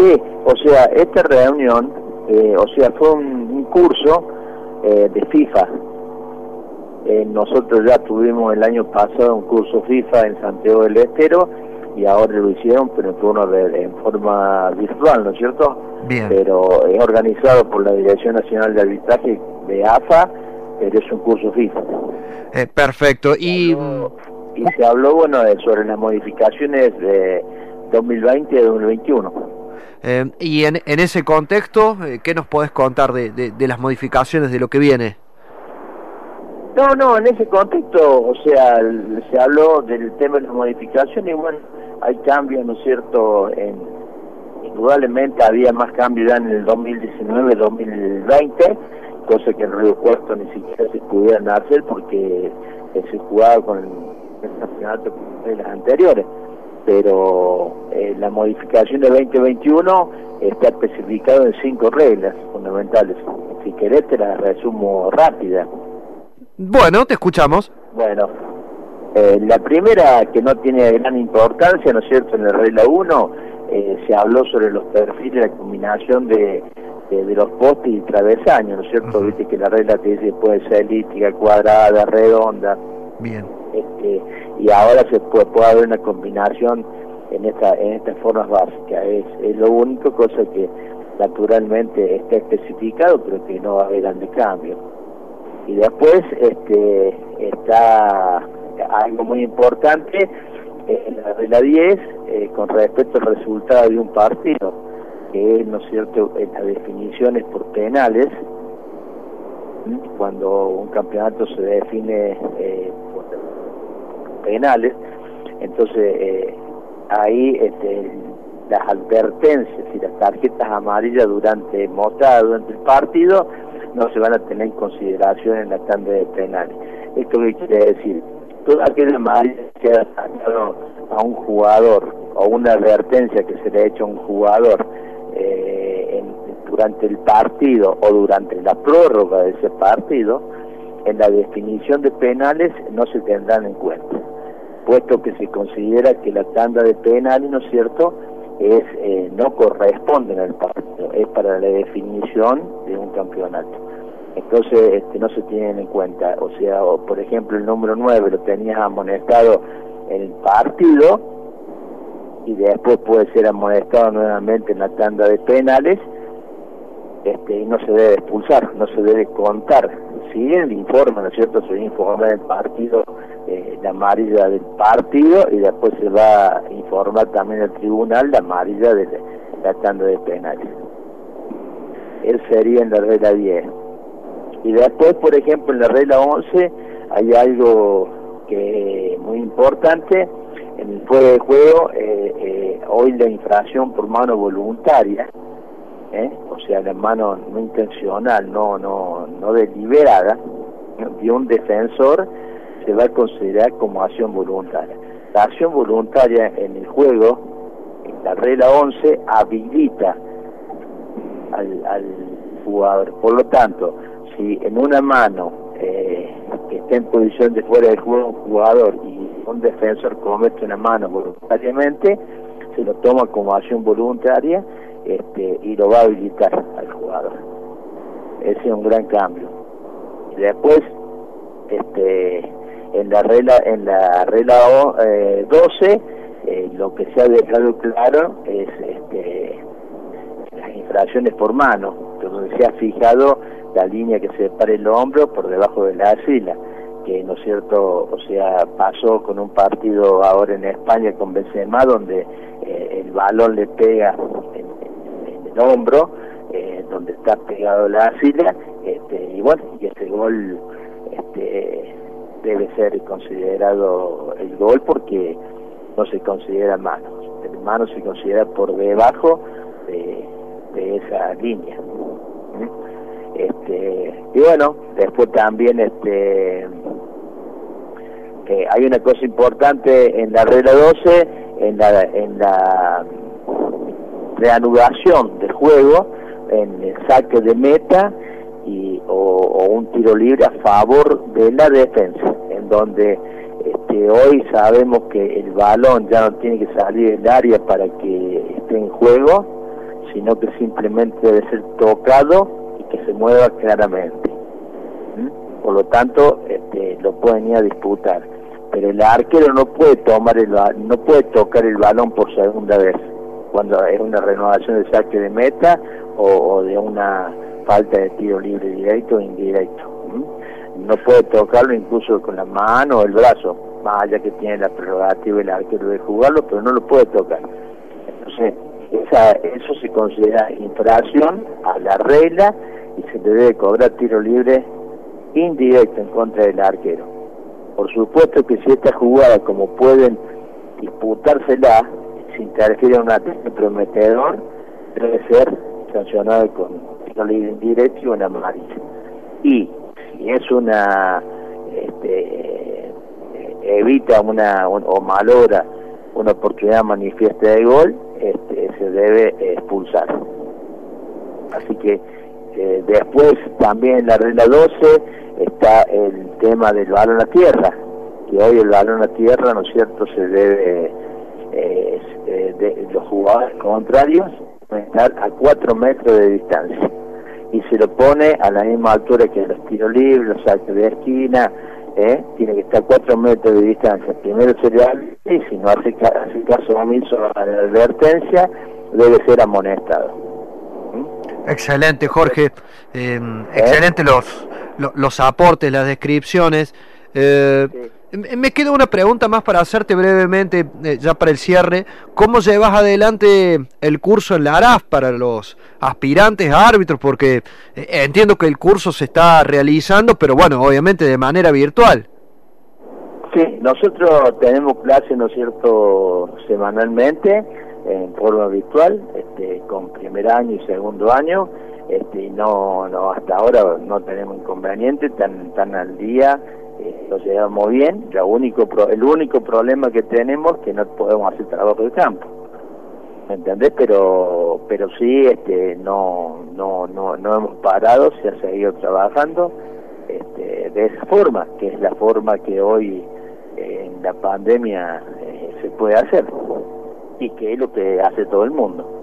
Sí, o sea, esta reunión, eh, o sea, fue un, curso eh, de FIFA. Eh, nosotros ya tuvimos el año pasado un curso FIFA en Santiago del Estero y ahora lo hicieron, pero uno en forma virtual, ¿no es cierto? Bien. Pero es organizado por la Dirección Nacional de Arbitraje de AFA, pero es un curso FIFA. perfecto. Y... y se habló, bueno, sobre las modificaciones de 2020 y 2021. Eh, y en, en, ese contexto, eh, ¿qué nos podés contar de, de, las modificaciones, de lo que viene? No, no, en ese contexto, o sea, se habló del tema de las modificaciones y bueno, hay cambios, ¿no es cierto? En, indudablemente había más cambios ya en el 2019-2020, cosa que en Río Cuarto ni siquiera se pudieran hacer porque se jugaba con el campeonato de las anteriores pero eh, la modificación de 2021 está especificado en cinco reglas fundamentales. Si querés te las resumo rápida. Bueno, te escuchamos. Bueno, eh, la primera que no tiene gran importancia, ¿no es cierto? En la regla 1 eh, se habló sobre los perfiles, la combinación de, de, los postes y travesaños, ¿no es cierto? Viste que la regla te dice puede ser elíptica, cuadrada, redonda. Bien. Este, y ahora se puede, puede haber una combinación en esta en estas formas básicas. Es, es lo único cosa que naturalmente está especificado pero que no va a haber grandes cambios. Y después este está algo muy importante en la regla 10 eh, con respecto al resultado de un partido que es no es cierto en las definiciones por penales cuando un campeonato se define eh, penales entonces eh, ahí este, las advertencias y las tarjetas amarillas durante mostradas durante el partido no se van a tener en consideración en la tanda de penales. ¿Esto qué quiere decir? Toda aquella amarilla que ha sacado a un jugador o una advertencia que se le ha hecho a un jugador eh, durante el partido o durante la prórroga de ese partido, en la definición de penales no se tendrán en cuenta puesto que se considera que la tanda de penales, ¿no es cierto?, es eh, no corresponden al partido, es para la definición de un campeonato. Entonces este, no se tienen en cuenta, o sea, por ejemplo el número 9 lo tenías amonestado en el partido y después puede ser amonestado nuevamente en la tanda de penales este, y no se debe expulsar, no se debe contar. Si el informe, ¿no es cierto?, se informa del partido eh, la amarilla del partido y después se va a informar también al tribunal la amarilla de la tanda de penales. Él sería en la regla 10. Y después, por ejemplo, en la regla 11 hay algo que muy importante. En el fuego de juego, eh, eh, hoy la infracción por mano voluntaria, o sea, la mano no intencional, no, no, no deliberada, de un defensor se va a considerar como acción voluntaria. La acción voluntaria en el juego, en la regla 11, habilita al, jugador. Por lo tanto, si en una mano eh, que está en posición de fuera del juego un jugador y un defensor comete una mano voluntariamente, se lo toma como acción voluntaria este, y lo va a habilitar al jugador. Ese es un gran cambio. Después, este, en la regla en la regla 12 eh, lo que se ha dejado claro es este, las infracciones por mano. Donde se ha fijado la línea que separa el hombro por debajo de la axila que no es cierto o sea pasó con un partido ahora en España con Benzema donde eh, el balón le pega en, el hombro eh, donde está pegado la axila este, y bueno y ese gol este debe ser considerado el gol porque no se considera mano. El mano se considera por debajo de, esa línea. Este, y bueno, después también este hay una cosa importante en la regla 12, en la, en la reanudación del juego, en el saque de meta y, o, un tiro libre a favor de la defensa, en donde este, hoy sabemos que el balón ya no tiene que salir del área para que esté en juego, sino que simplemente debe ser tocado y que se mueva claramente. Por lo tanto, este, lo pueden ir a disputar. Pero el arquero no puede tomar el no puede tocar el balón por segunda vez cuando es una renovación de saque de meta o, de una falta de tiro libre directo o indirecto. No puede tocarlo incluso con la mano o el brazo, más allá que tiene la prerrogativa el arquero de jugarlo, pero no lo puede tocar. Entonces, esa, eso se considera infracción a la regla y se debe cobrar tiro libre indirecto en contra del arquero. Por supuesto que si esta jugada, como pueden disputársela, si interfiere a un ataque prometedor, debe ser sancionado con libre indirecto y una amarilla. Y si es una, este, evita una o malora una oportunidad manifiesta de gol, este, se debe expulsar. Así que eh, después también en la regla 12 está el tema del balón a tierra, que hoy el balón a tierra, ¿no es cierto?, se debe, eh, eh, de, los jugadores contrarios estar a 4 metros de distancia y se lo pone a la misma altura que los tiros libres, los saltos de esquina, ¿eh? tiene que estar 4 metros de distancia. Primero sería y si no hace, caso omiso a la advertencia, debe ser amonestado. ¿Mm? Excelente, Jorge. Em, ¿Eh? Excelente los, los, aportes, las descripciones. Eh, me queda una pregunta más para hacerte brevemente, eh, ya para el cierre. ¿Cómo llevas adelante el curso en la ARAF para los aspirantes a árbitros? Porque eh, entiendo que el curso se está realizando, pero bueno, obviamente de manera virtual. Sí, nosotros tenemos clases, ¿no es cierto?, semanalmente, en forma virtual, este, con primer año y segundo año. Este, no, no, hasta ahora no tenemos inconveniente, tan, tan al día lo llevamos bien, lo único el único problema que tenemos es que no podemos hacer trabajo de campo. ¿Me entendés? Pero pero sí este no no no no hemos parado, se ha seguido trabajando este, de esa forma, que es la forma que hoy en la pandemia eh, se puede hacer y que es lo que hace todo el mundo.